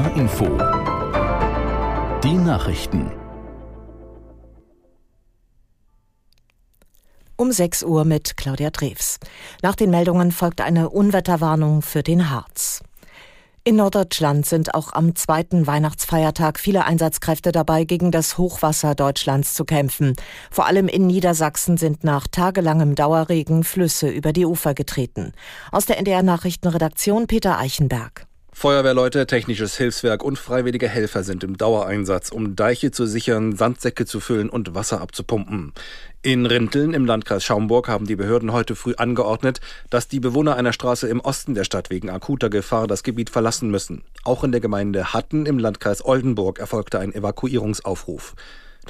HR Info. Die Nachrichten. Um 6 Uhr mit Claudia Drews. Nach den Meldungen folgt eine Unwetterwarnung für den Harz. In Norddeutschland sind auch am zweiten Weihnachtsfeiertag viele Einsatzkräfte dabei, gegen das Hochwasser Deutschlands zu kämpfen. Vor allem in Niedersachsen sind nach tagelangem Dauerregen Flüsse über die Ufer getreten. Aus der NDR Nachrichtenredaktion Peter Eichenberg. Feuerwehrleute, technisches Hilfswerk und freiwillige Helfer sind im Dauereinsatz, um Deiche zu sichern, Sandsäcke zu füllen und Wasser abzupumpen. In Rinteln im Landkreis Schaumburg haben die Behörden heute früh angeordnet, dass die Bewohner einer Straße im Osten der Stadt wegen akuter Gefahr das Gebiet verlassen müssen. Auch in der Gemeinde Hatten im Landkreis Oldenburg erfolgte ein Evakuierungsaufruf.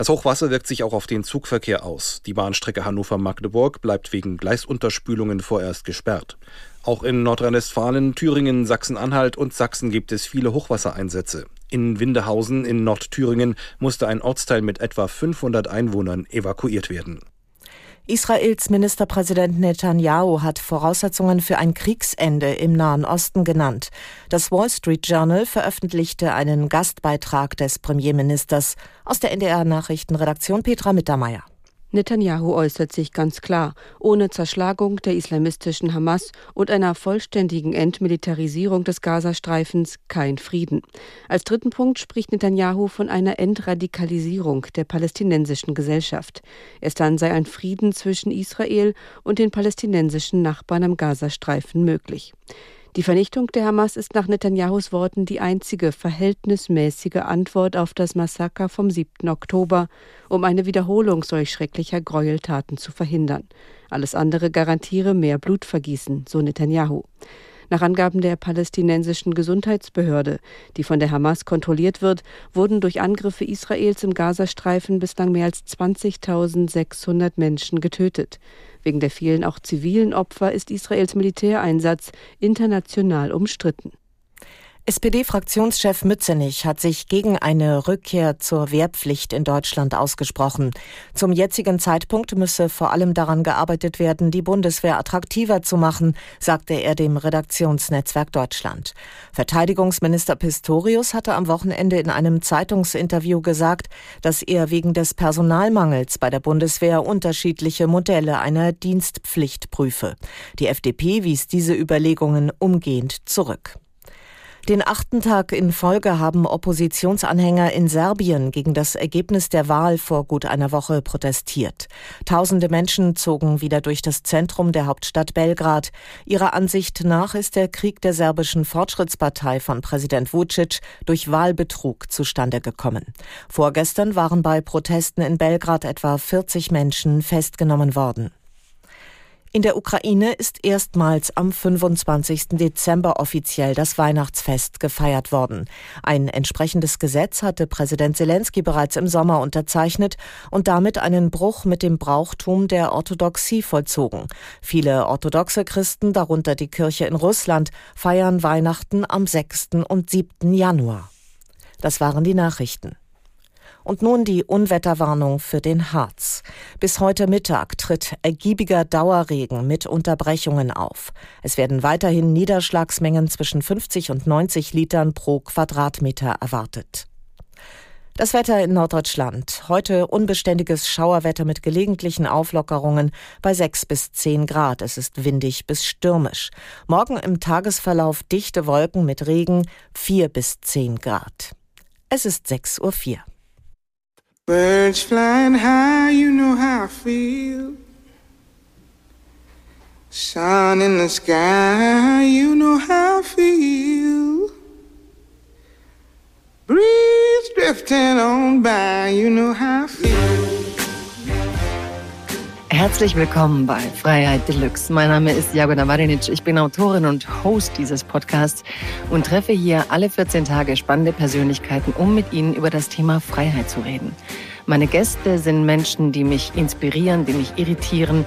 Das Hochwasser wirkt sich auch auf den Zugverkehr aus. Die Bahnstrecke Hannover-Magdeburg bleibt wegen Gleisunterspülungen vorerst gesperrt. Auch in Nordrhein-Westfalen, Thüringen, Sachsen-Anhalt und Sachsen gibt es viele Hochwassereinsätze. In Windehausen in Nordthüringen musste ein Ortsteil mit etwa 500 Einwohnern evakuiert werden. Israels Ministerpräsident Netanyahu hat Voraussetzungen für ein Kriegsende im Nahen Osten genannt. Das Wall Street Journal veröffentlichte einen Gastbeitrag des Premierministers aus der NDR Nachrichtenredaktion Petra Mittermeier. Netanyahu äußert sich ganz klar, ohne Zerschlagung der islamistischen Hamas und einer vollständigen Entmilitarisierung des Gazastreifens kein Frieden. Als dritten Punkt spricht Netanyahu von einer Entradikalisierung der palästinensischen Gesellschaft. Erst dann sei ein Frieden zwischen Israel und den palästinensischen Nachbarn am Gazastreifen möglich. Die Vernichtung der Hamas ist nach Netanyahus Worten die einzige verhältnismäßige Antwort auf das Massaker vom 7. Oktober, um eine Wiederholung solch schrecklicher Gräueltaten zu verhindern. Alles andere garantiere mehr Blutvergießen, so Netanyahu. Nach Angaben der palästinensischen Gesundheitsbehörde, die von der Hamas kontrolliert wird, wurden durch Angriffe Israels im Gazastreifen bislang mehr als 20.600 Menschen getötet. Wegen der vielen auch zivilen Opfer ist Israels Militäreinsatz international umstritten. SPD-Fraktionschef Mützenich hat sich gegen eine Rückkehr zur Wehrpflicht in Deutschland ausgesprochen. Zum jetzigen Zeitpunkt müsse vor allem daran gearbeitet werden, die Bundeswehr attraktiver zu machen, sagte er dem Redaktionsnetzwerk Deutschland. Verteidigungsminister Pistorius hatte am Wochenende in einem Zeitungsinterview gesagt, dass er wegen des Personalmangels bei der Bundeswehr unterschiedliche Modelle einer Dienstpflicht prüfe. Die FDP wies diese Überlegungen umgehend zurück. Den achten Tag in Folge haben Oppositionsanhänger in Serbien gegen das Ergebnis der Wahl vor gut einer Woche protestiert. Tausende Menschen zogen wieder durch das Zentrum der Hauptstadt Belgrad. Ihrer Ansicht nach ist der Krieg der serbischen Fortschrittspartei von Präsident Vucic durch Wahlbetrug zustande gekommen. Vorgestern waren bei Protesten in Belgrad etwa 40 Menschen festgenommen worden. In der Ukraine ist erstmals am 25. Dezember offiziell das Weihnachtsfest gefeiert worden. Ein entsprechendes Gesetz hatte Präsident Zelensky bereits im Sommer unterzeichnet und damit einen Bruch mit dem Brauchtum der Orthodoxie vollzogen. Viele orthodoxe Christen, darunter die Kirche in Russland, feiern Weihnachten am 6. und 7. Januar. Das waren die Nachrichten. Und nun die Unwetterwarnung für den Harz. Bis heute Mittag tritt ergiebiger Dauerregen mit Unterbrechungen auf. Es werden weiterhin Niederschlagsmengen zwischen 50 und 90 Litern pro Quadratmeter erwartet. Das Wetter in Norddeutschland. Heute unbeständiges Schauerwetter mit gelegentlichen Auflockerungen bei 6 bis 10 Grad. Es ist windig bis stürmisch. Morgen im Tagesverlauf dichte Wolken mit Regen 4 bis 10 Grad. Es ist 6.04 Uhr. Birds flying high, you know how I feel. Sun in the sky, you know how I feel. Breeze drifting on by, you know how I feel. Herzlich willkommen bei Freiheit Deluxe. Mein Name ist Jagoda Marinic. Ich bin Autorin und Host dieses Podcasts und treffe hier alle 14 Tage spannende Persönlichkeiten, um mit ihnen über das Thema Freiheit zu reden. Meine Gäste sind Menschen, die mich inspirieren, die mich irritieren,